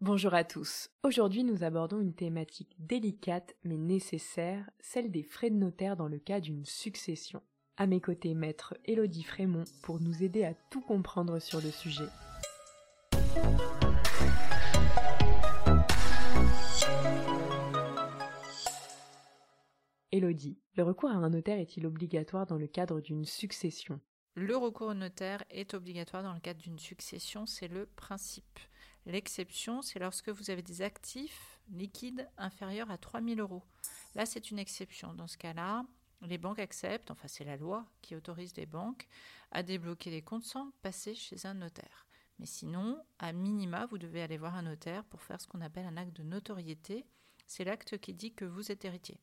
Bonjour à tous. Aujourd'hui, nous abordons une thématique délicate mais nécessaire, celle des frais de notaire dans le cas d'une succession. À mes côtés, maître Élodie Frémont pour nous aider à tout comprendre sur le sujet. Élodie, le recours à un notaire est-il obligatoire dans le cadre d'une succession? Le recours au notaire est obligatoire dans le cadre d'une succession, c'est le principe. L'exception, c'est lorsque vous avez des actifs liquides inférieurs à 3 000 euros. Là, c'est une exception. Dans ce cas-là, les banques acceptent, enfin c'est la loi qui autorise les banques à débloquer les comptes sans passer chez un notaire. Mais sinon, à minima, vous devez aller voir un notaire pour faire ce qu'on appelle un acte de notoriété. C'est l'acte qui dit que vous êtes héritier.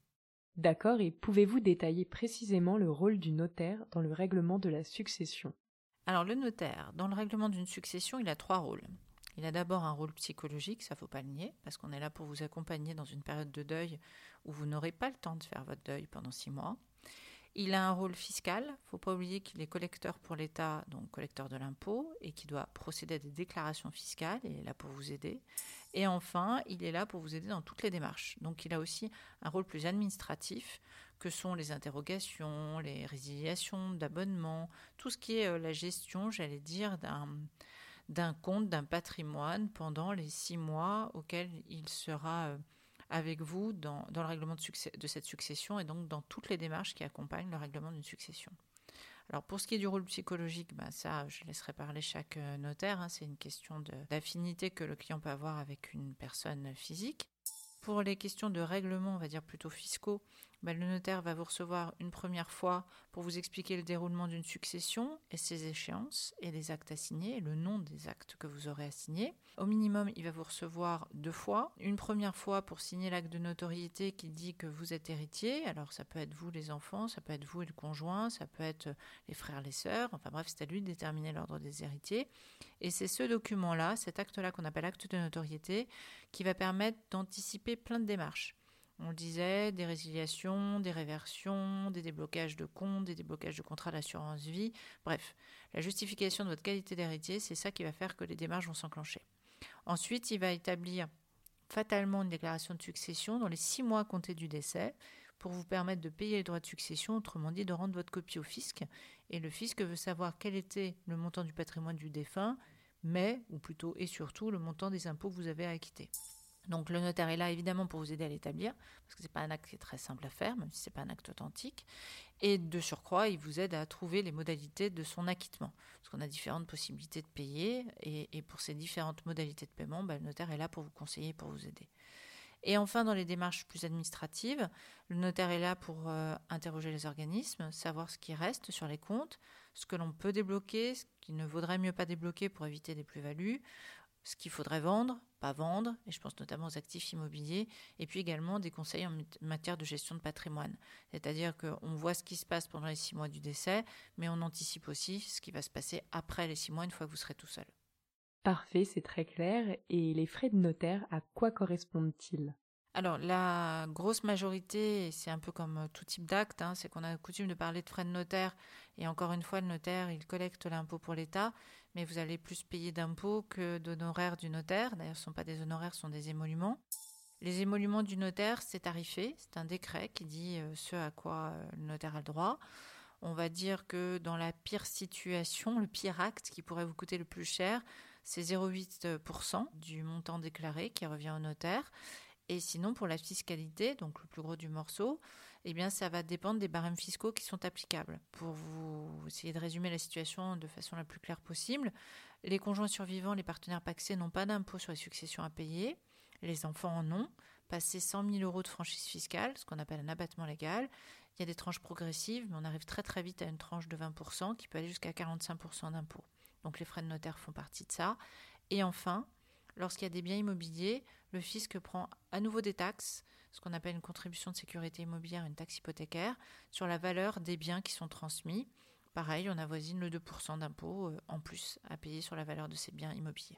D'accord, et pouvez-vous détailler précisément le rôle du notaire dans le règlement de la succession? Alors le notaire, dans le règlement d'une succession, il a trois rôles. Il a d'abord un rôle psychologique, ça faut pas le nier, parce qu'on est là pour vous accompagner dans une période de deuil où vous n'aurez pas le temps de faire votre deuil pendant six mois. Il a un rôle fiscal, faut pas oublier qu'il est collecteur pour l'État, donc collecteur de l'impôt, et qui doit procéder à des déclarations fiscales, il est là pour vous aider. Et enfin, il est là pour vous aider dans toutes les démarches. Donc il a aussi un rôle plus administratif, que sont les interrogations, les résiliations d'abonnements, tout ce qui est euh, la gestion, j'allais dire, d'un d'un compte, d'un patrimoine pendant les six mois auxquels il sera euh, avec vous dans, le règlement de, cette succession et donc dans toutes les démarches qui accompagnent le règlement d'une succession. Alors pour ce qui est du rôle psychologique, bah ça je laisserai parler chaque euh, notaire, hein. c'est une question d'affinité que le client peut avoir avec une personne physique. Pour les questions de règlement, on va dire plutôt fiscaux, bah, le notaire va vous recevoir une première fois pour vous expliquer le déroulement d'une succession et ses échéances et les actes à signer, le nom des actes que vous aurez à signer. Au minimum, il va vous recevoir deux fois. Une première fois pour signer l'acte de notoriété qui dit que vous êtes héritier. Alors ça peut être vous les enfants, ça peut être vous et le conjoint, ça peut être les frères, les sœurs. Enfin bref, c'est à lui de déterminer l'ordre des héritiers. Et c'est ce document-là, cet acte-là qu'on appelle acte de notoriété, qui va permettre d'anticiper plein de démarches. On le disait, des résiliations, des réversions, des déblocages de comptes, des déblocages de contrats d'assurance vie. Bref, la justification de votre qualité d'héritier, c'est ça qui va faire que les démarches vont s'enclencher. Ensuite, il va établir fatalement une déclaration de succession dans les six mois comptés du décès pour vous permettre de payer les droits de succession, autrement dit de rendre votre copie au fisc. Et le fisc veut savoir quel était le montant du patrimoine du défunt, mais, ou plutôt et surtout, le montant des impôts que vous avez à acquitter. Donc le notaire est là évidemment pour vous aider à l'établir, parce que ce n'est pas un acte qui est très simple à faire, même si ce n'est pas un acte authentique. Et de surcroît, il vous aide à trouver les modalités de son acquittement, parce qu'on a différentes possibilités de payer, et, pour ces différentes modalités de paiement, bah, le notaire est là pour vous conseiller, pour vous aider. Et enfin, dans les démarches plus administratives, le notaire est là pour euh, interroger les organismes, savoir ce qui reste sur les comptes, ce que l'on peut débloquer, ce qui ne vaudrait mieux pas débloquer pour éviter des plus-values, ce qu'il faudrait vendre, pas vendre, et je pense notamment aux actifs immobiliers, et puis également des conseils en matière de gestion de patrimoine. C'est-à-dire qu'on voit ce qui se passe pendant les six mois du décès, mais on anticipe aussi ce qui va se passer après les six mois une fois que vous serez tout seul. Parfait, c'est très clair. Et les frais de notaire, à quoi correspondent-ils? Alors, la grosse majorité, c'est un peu comme euh, tout type d'acte, hein, c'est qu'on a coutume de parler de frais de notaire. Et encore une fois, le notaire, il collecte l'impôt pour l'État, mais vous allez plus payer d'impôts que d'honoraires du notaire. D'ailleurs, ce ne sont pas des honoraires, ce sont des émoluments. Les émoluments du notaire, c'est tarifé, c'est un décret qui dit euh, ce à quoi euh, le notaire a le droit. On va dire que dans la pire situation, le pire acte qui pourrait vous coûter le plus cher, c'est 0,8% du montant déclaré qui revient au notaire. Et sinon, pour la fiscalité, donc le plus gros du morceau, eh bien, ça va dépendre des barèmes fiscaux qui sont applicables. Pour vous essayer de résumer la situation de façon la plus claire possible, les conjoints survivants, les partenaires paxés n'ont pas d'impôt sur les successions à payer. Les enfants en ont. Passer 100 000 euros de franchise fiscale, ce qu'on appelle un abattement légal. Il y a des tranches progressives, mais on arrive très très vite à une tranche de 20% qui peut aller jusqu'à 45% d'impôt. Donc les frais de notaire font partie de ça. Et enfin, lorsqu'il y a des biens immobiliers, le fisc prend à nouveau des taxes, ce qu'on appelle une contribution de sécurité immobilière, une taxe hypothécaire, sur la valeur des biens qui sont transmis. Pareil, on avoisine le 2% d'impôt euh, en plus à payer sur la valeur de ces biens immobiliers.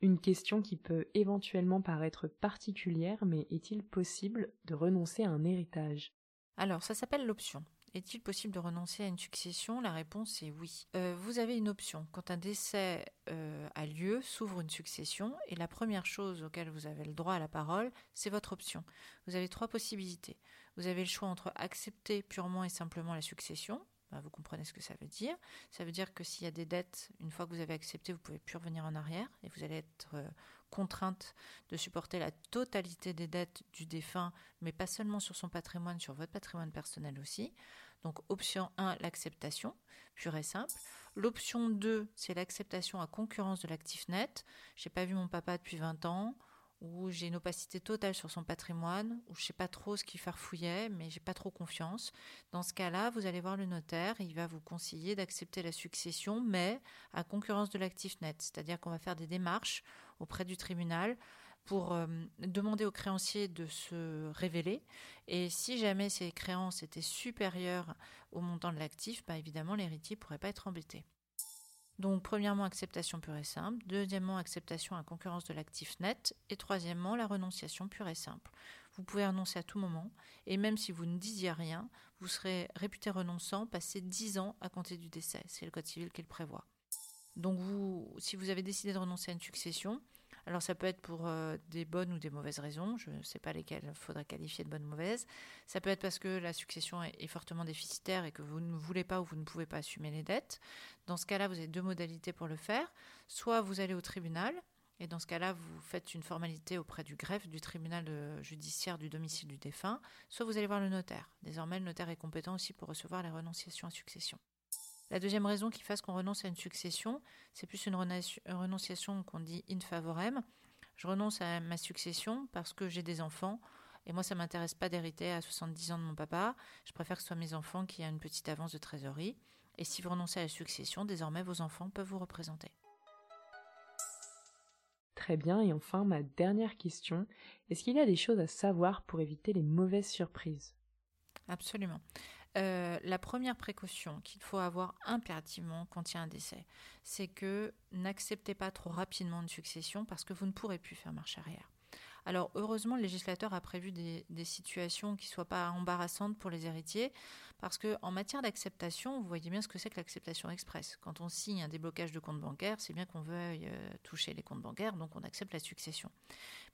Une question qui peut éventuellement paraître particulière, mais est-il possible de renoncer à un héritage? Alors, ça s'appelle l'option. Est-il possible de renoncer à une succession? La réponse est oui. Euh, vous avez une option. Quand un décès euh, a lieu, s'ouvre une succession, et la première chose auquel vous avez le droit à la parole, c'est votre option. Vous avez trois possibilités. Vous avez le choix entre accepter purement et simplement la succession, bah, vous comprenez ce que ça veut dire. Ça veut dire que s'il y a des dettes, une fois que vous avez accepté, vous pouvez plus revenir en arrière et vous allez être euh, contrainte de supporter la totalité des dettes du défunt, mais pas seulement sur son patrimoine, sur votre patrimoine personnel aussi. Donc option 1, l'acceptation, pure et simple. L'option 2, c'est l'acceptation à concurrence de l'actif net. J'ai pas vu mon papa depuis 20 ans où j'ai une opacité totale sur son patrimoine, où je sais pas trop ce qu'il farfouillait, mais j'ai pas trop confiance. Dans ce cas-là, vous allez voir le notaire, il va vous conseiller d'accepter la succession, mais à concurrence de l'actif net. C'est-à-dire qu'on va faire des démarches auprès du tribunal pour euh, demander aux créanciers de se révéler. Et si jamais ces créances étaient supérieures au montant de l'actif, bah évidemment, l'héritier ne pourrait pas être embêté. Donc, premièrement, acceptation pure et simple. Deuxièmement, acceptation à concurrence de l'actif net. Et troisièmement, la renonciation pure et simple. Vous pouvez renoncer à tout moment. Et même si vous ne disiez rien, vous serez réputé renonçant passé 10 ans à compter du décès. C'est le Code civil qui le prévoit. Donc, vous, si vous avez décidé de renoncer à une succession, alors ça peut être pour euh, des bonnes ou des mauvaises raisons, je ne sais pas lesquelles il faudra qualifier de bonnes ou mauvaises. Ça peut être parce que la succession est, fortement déficitaire et que vous ne voulez pas ou vous ne pouvez pas assumer les dettes. Dans ce cas-là, vous avez deux modalités pour le faire. Soit vous allez au tribunal, et dans ce cas-là, vous faites une formalité auprès du greffe du tribunal judiciaire du domicile du défunt, soit vous allez voir le notaire. Désormais, le notaire est compétent aussi pour recevoir les renonciations à succession. La deuxième raison qui fasse qu'on renonce à une succession, c'est plus une renonciation qu'on dit in favorem. Je renonce à ma succession parce que j'ai des enfants et moi ça m'intéresse pas d'hériter à 70 ans de mon papa. Je préfère que ce soit mes enfants qui aient une petite avance de trésorerie. Et si vous renoncez à la succession, désormais vos enfants peuvent vous représenter. Très bien, et enfin ma dernière question, est-ce qu'il y a des choses à savoir pour éviter les mauvaises surprises? Absolument. Euh, la première précaution qu'il faut avoir impérativement quand il y a un décès, c'est que n'acceptez pas trop rapidement une succession parce que vous ne pourrez plus faire marche arrière. Alors heureusement, le législateur a prévu des, situations qui ne soient pas embarrassantes pour les héritiers, parce qu'en matière d'acceptation, vous voyez bien ce que c'est que l'acceptation express. Quand on signe un déblocage de compte bancaire, c'est bien qu'on veuille euh, toucher les comptes bancaires, donc on accepte la succession.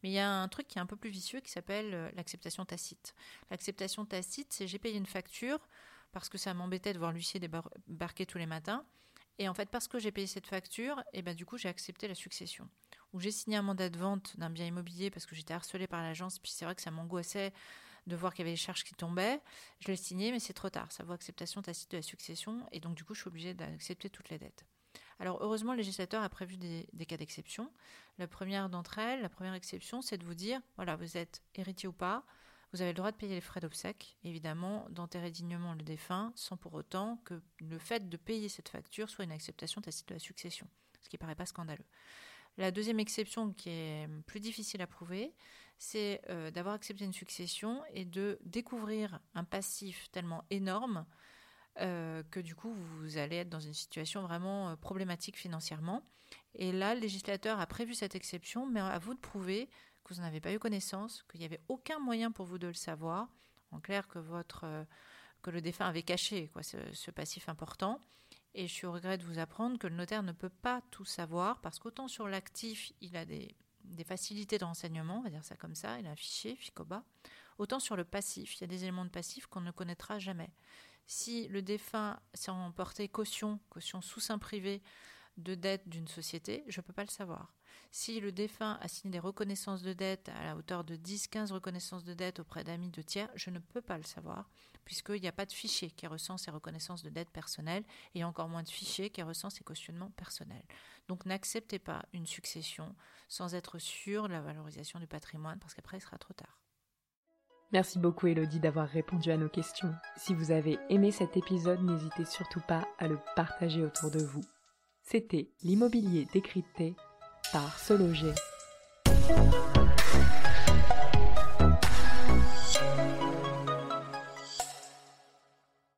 Mais il y a un truc qui est un peu plus vicieux qui s'appelle euh, l'acceptation tacite. L'acceptation tacite, c'est j'ai payé une facture parce que ça m'embêtait de voir l'huissier débarquer tous les matins. Et en fait, parce que j'ai payé cette facture, et eh ben du coup, j'ai accepté la succession. Ou j'ai signé un mandat de vente d'un bien immobilier parce que j'étais harcelée par l'agence, puis c'est vrai que ça m'angoissait de voir qu'il y avait des charges qui tombaient. Je l'ai signé, mais c'est trop tard. Ça vaut acceptation tacite de la succession, et donc du coup, je suis obligée d'accepter toutes les dettes. Alors heureusement, le législateur a prévu des, cas d'exception. La première d'entre elles, la première exception, c'est de vous dire, voilà, vous êtes héritier ou pas, vous avez le droit de payer les frais d'obsèques, évidemment, d'enterrer dignement le défunt, sans pour autant que le fait de payer cette facture soit une acceptation tacite de la succession, ce qui ne paraît pas scandaleux. La deuxième exception qui est plus difficile à prouver, c'est euh, d'avoir accepté une succession et de découvrir un passif tellement énorme euh, que du coup vous allez être dans une situation vraiment euh, problématique financièrement. Et là, le législateur a prévu cette exception, mais à vous de prouver que vous n'en avez pas eu connaissance, qu'il n'y avait aucun moyen pour vous de le savoir. En clair, que votre que le défunt avait caché ce, passif important. Et je suis au regret de vous apprendre que le notaire ne peut pas tout savoir parce qu'autant sur l'actif, il a des, facilités de renseignement, on va dire ça comme ça, il a un fichier, FICOBA, autant sur le passif, il y a des éléments de passif qu'on ne connaîtra jamais. Si le défunt s'est emporté caution, caution sous sein privé de dette d'une société, je ne peux pas le savoir. Si le défunt a signé des reconnaissances de dette à la hauteur de 10-15 reconnaissances de dette auprès d'amis de tiers, je ne peux pas le savoir, puisqu'il n'y a pas de fichier qui recense ces reconnaissances de dette personnelles, et encore moins de fichier qui recense ces cautionnements personnels. Donc n'acceptez pas une succession sans être sûr de la valorisation du patrimoine, parce qu'après il sera trop tard. Merci beaucoup Elodie d'avoir répondu à nos questions. Si vous avez aimé cet épisode, n'hésitez surtout pas à le partager autour de vous. C'était l'immobilier décrypté par Sologer.